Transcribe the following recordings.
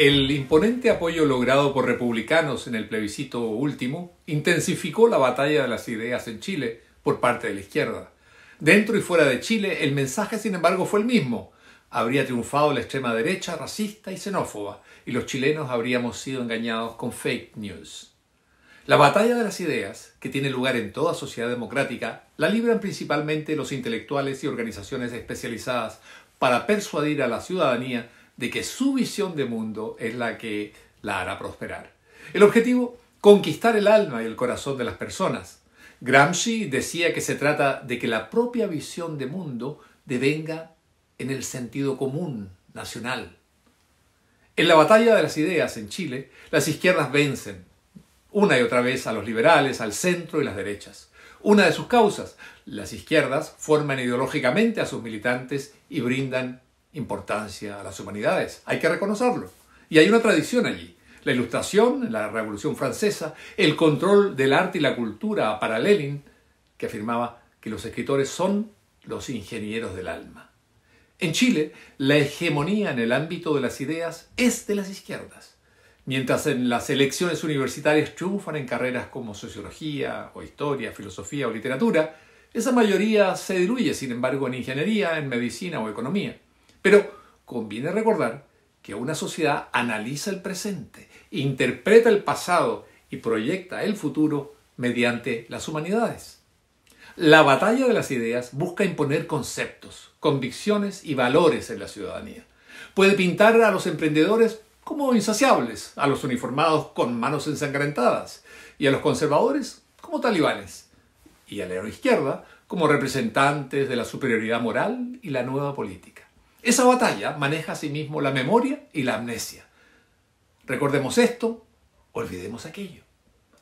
El imponente apoyo logrado por republicanos en el plebiscito último intensificó la batalla de las ideas en Chile por parte de la izquierda. Dentro y fuera de Chile, el mensaje, sin embargo, fue el mismo. Habría triunfado la extrema derecha racista y xenófoba, y los chilenos habríamos sido engañados con fake news. La batalla de las ideas, que tiene lugar en toda sociedad democrática, la libran principalmente los intelectuales y organizaciones especializadas para persuadir a la ciudadanía de que su visión de mundo es la que la hará prosperar. El objetivo, conquistar el alma y el corazón de las personas. Gramsci decía que se trata de que la propia visión de mundo devenga en el sentido común nacional. En la batalla de las ideas en Chile, las izquierdas vencen una y otra vez a los liberales, al centro y las derechas. Una de sus causas, las izquierdas forman ideológicamente a sus militantes y brindan importancia a las humanidades. Hay que reconocerlo. Y hay una tradición allí. La ilustración, la Revolución Francesa, el control del arte y la cultura para Lenin, que afirmaba que los escritores son los ingenieros del alma. En Chile, la hegemonía en el ámbito de las ideas es de las izquierdas, mientras en las elecciones universitarias triunfan en carreras como sociología o historia, filosofía o literatura, esa mayoría se diluye, sin embargo, en ingeniería, en medicina o economía. Pero conviene recordar que una sociedad analiza el presente, interpreta el pasado y proyecta el futuro mediante las humanidades. La batalla de las ideas busca imponer conceptos, convicciones y valores en la ciudadanía. Puede pintar a los emprendedores como insaciables, a los uniformados con manos ensangrentadas y a los conservadores como talibanes, y a la izquierda como representantes de la superioridad moral y la nueva política. Esa batalla maneja asimismo la memoria y la amnesia. Recordemos esto, olvidemos aquello.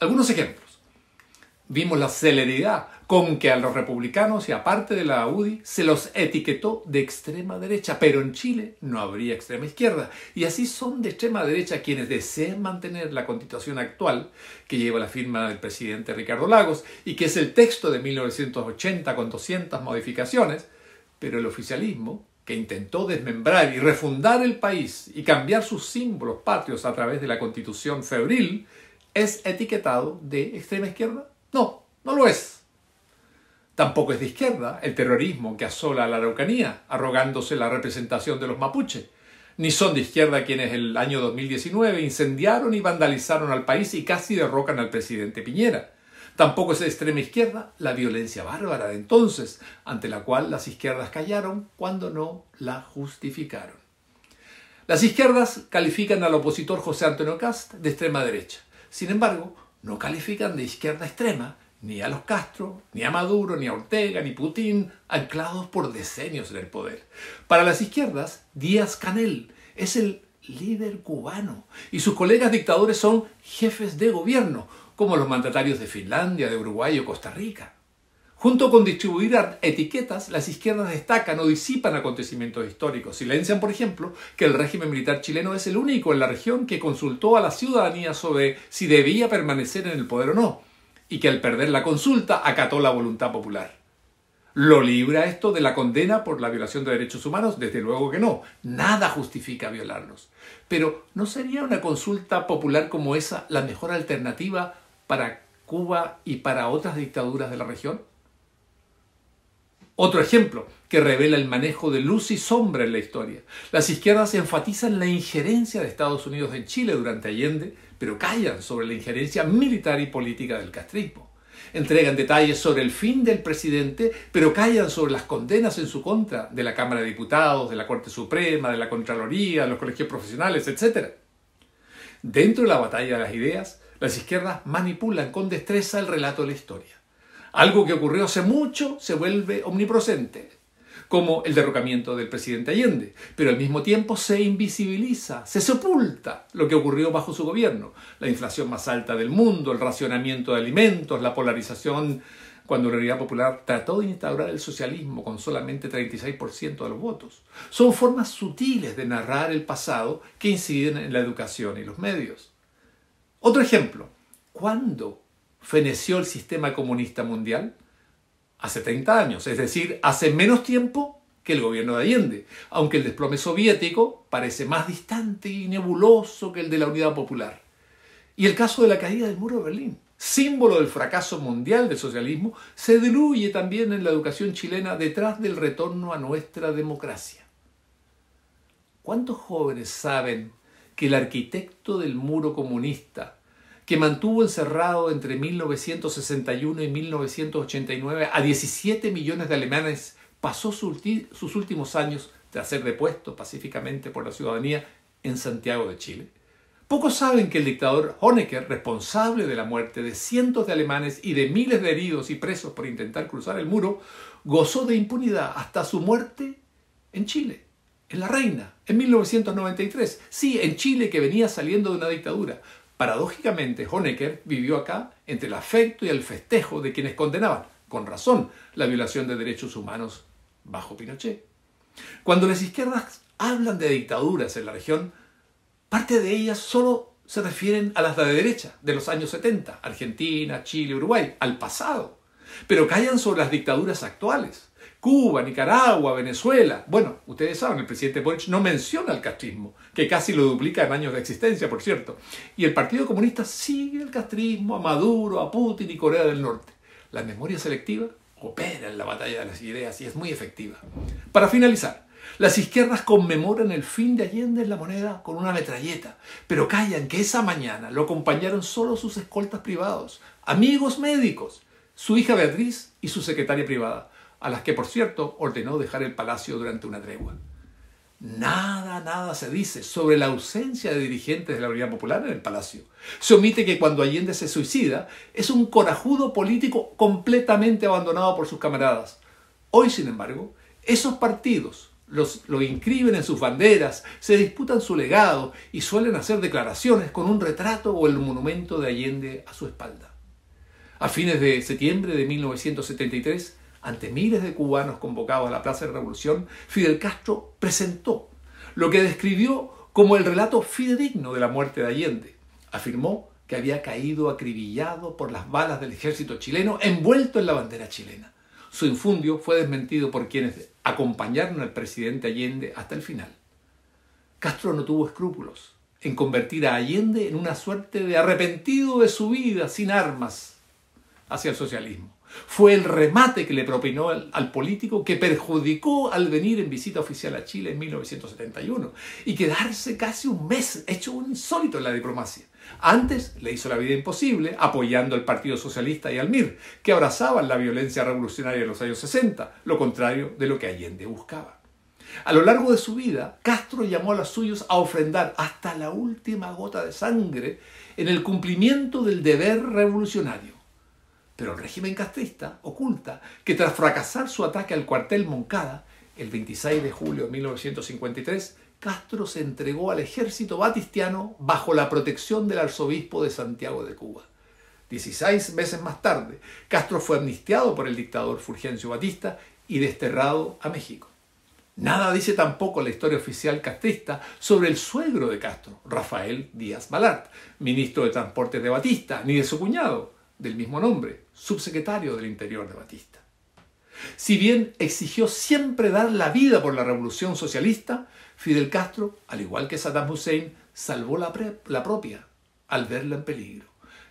Algunos ejemplos. Vimos la celeridad con que a los republicanos y aparte de la UDI se los etiquetó de extrema derecha, pero en Chile no habría extrema izquierda. Y así son de extrema derecha quienes desean mantener la constitución actual, que lleva la firma del presidente Ricardo Lagos y que es el texto de 1980 con 200 modificaciones, pero el oficialismo que intentó desmembrar y refundar el país y cambiar sus símbolos patrios a través de la constitución febril, ¿es etiquetado de extrema izquierda? No, no lo es. Tampoco es de izquierda el terrorismo que asola la Araucanía, arrogándose la representación de los mapuches. Ni son de izquierda quienes el año 2019 incendiaron y vandalizaron al país y casi derrocan al presidente Piñera. Tampoco es de extrema izquierda la violencia bárbara de entonces, ante la cual las izquierdas callaron cuando no la justificaron. Las izquierdas califican al opositor José Antonio Cast de extrema derecha. Sin embargo, no califican de izquierda extrema ni a los Castro, ni a Maduro, ni a Ortega, ni Putin, anclados por decenios en el poder. Para las izquierdas, Díaz Canel es el líder cubano y sus colegas dictadores son jefes de gobierno, como los mandatarios de Finlandia, de Uruguay o Costa Rica. Junto con distribuir etiquetas, las izquierdas destacan o disipan acontecimientos históricos. Silencian, por ejemplo, que el régimen militar chileno es el único en la región que consultó a la ciudadanía sobre si debía permanecer en el poder o no, y que al perder la consulta acató la voluntad popular. ¿Lo libra esto de la condena por la violación de derechos humanos? Desde luego que no. Nada justifica violarlos. Pero ¿no sería una consulta popular como esa la mejor alternativa para Cuba y para otras dictaduras de la región? Otro ejemplo que revela el manejo de luz y sombra en la historia. Las izquierdas enfatizan la injerencia de Estados Unidos en Chile durante Allende, pero callan sobre la injerencia militar y política del castrismo. Entregan detalles sobre el fin del presidente, pero callan sobre las condenas en su contra de la Cámara de Diputados, de la Corte Suprema, de la Contraloría, de los colegios profesionales, etc. Dentro de la batalla de las ideas, las izquierdas manipulan con destreza el relato de la historia. Algo que ocurrió hace mucho se vuelve omnipresente, como el derrocamiento del presidente Allende, pero al mismo tiempo se invisibiliza, se sepulta lo que ocurrió bajo su gobierno, la inflación más alta del mundo, el racionamiento de alimentos, la polarización cuando la Unidad Popular trató de instaurar el socialismo con solamente 36% de los votos. Son formas sutiles de narrar el pasado que inciden en la educación y los medios. Otro ejemplo, ¿cuándo feneció el sistema comunista mundial? Hace 30 años, es decir, hace menos tiempo que el gobierno de Allende, aunque el desplome soviético parece más distante y nebuloso que el de la Unidad Popular. Y el caso de la caída del muro de Berlín, símbolo del fracaso mundial del socialismo, se diluye también en la educación chilena detrás del retorno a nuestra democracia. ¿Cuántos jóvenes saben que el arquitecto del muro comunista, que mantuvo encerrado entre 1961 y 1989 a 17 millones de alemanes, pasó sus últimos años tras ser depuesto pacíficamente por la ciudadanía en Santiago de Chile? Pocos saben que el dictador Honecker, responsable de la muerte de cientos de alemanes y de miles de heridos y presos por intentar cruzar el muro, gozó de impunidad hasta su muerte en Chile en La Reina, en 1993. Sí, en Chile que venía saliendo de una dictadura. Paradójicamente, Honecker vivió acá entre el afecto y el festejo de quienes condenaban, con razón, la violación de derechos humanos bajo Pinochet. Cuando las izquierdas hablan de dictaduras en la región, parte de ellas solo se refieren a las de derecha, de los años 70, Argentina, Chile, Uruguay, al pasado. Pero callan sobre las dictaduras actuales. Cuba, Nicaragua, Venezuela. Bueno, ustedes saben, el presidente Boric no menciona el castrismo, que casi lo duplica en años de existencia, por cierto. Y el Partido Comunista sigue el castrismo a Maduro, a Putin y Corea del Norte. La memoria selectiva opera en la batalla de las ideas y es muy efectiva. Para finalizar, las izquierdas conmemoran el fin de Allende en la moneda con una metralleta, pero callan que esa mañana lo acompañaron solo sus escoltas privados, amigos médicos, su hija Beatriz y su secretaria privada a las que, por cierto, ordenó dejar el palacio durante una tregua. Nada, nada se dice sobre la ausencia de dirigentes de la Unidad Popular en el palacio. Se omite que cuando Allende se suicida es un corajudo político completamente abandonado por sus camaradas. Hoy, sin embargo, esos partidos los, lo inscriben en sus banderas, se disputan su legado y suelen hacer declaraciones con un retrato o el monumento de Allende a su espalda. A fines de septiembre de 1973, ante miles de cubanos convocados a la Plaza de Revolución, Fidel Castro presentó lo que describió como el relato fidedigno de la muerte de Allende. Afirmó que había caído acribillado por las balas del ejército chileno envuelto en la bandera chilena. Su infundio fue desmentido por quienes acompañaron al presidente Allende hasta el final. Castro no tuvo escrúpulos en convertir a Allende en una suerte de arrepentido de su vida sin armas hacia el socialismo. Fue el remate que le propinó al, político que perjudicó al venir en visita oficial a Chile en 1971 y quedarse casi un mes hecho un insólito en la diplomacia. Antes le hizo la vida imposible apoyando al Partido Socialista y al MIR, que abrazaban la violencia revolucionaria de los años 60, lo contrario de lo que Allende buscaba. A lo largo de su vida, Castro llamó a los suyos a ofrendar hasta la última gota de sangre en el cumplimiento del deber revolucionario. Pero el régimen castrista oculta que tras fracasar su ataque al cuartel Moncada, el 26 de julio de 1953, Castro se entregó al ejército batistiano bajo la protección del arzobispo de Santiago de Cuba. Dieciséis meses más tarde, Castro fue amnistiado por el dictador Fulgencio Batista y desterrado a México. Nada dice tampoco la historia oficial castrista sobre el suegro de Castro, Rafael Díaz Balart, ministro de Transportes de Batista, ni de su cuñado, del mismo nombre, subsecretario del Interior de Batista. Si bien exigió siempre dar la vida por la revolución socialista, Fidel Castro, al igual que Saddam Hussein, salvó la, propia al verla en peligro.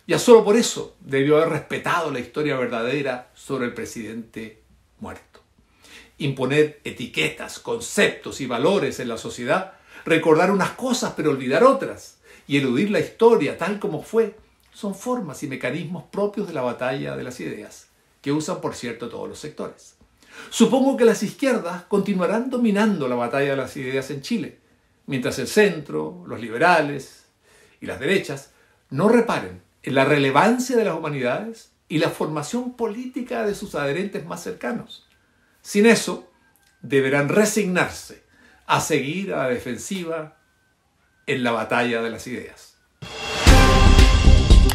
Ya solo por eso debió haber respetado la historia verdadera sobre el presidente muerto. Imponer etiquetas, conceptos y valores en la sociedad, recordar unas cosas pero olvidar otras, y eludir la historia tal como fue, son formas y mecanismos propios de la batalla de las ideas, que usan, por cierto, todos los sectores. Supongo que las izquierdas continuarán dominando la batalla de las ideas en Chile, mientras el centro, los liberales y las derechas no reparen en la relevancia de las humanidades y la formación política de sus adherentes más cercanos. Sin eso, deberán resignarse a seguir a la defensiva en la batalla de las ideas.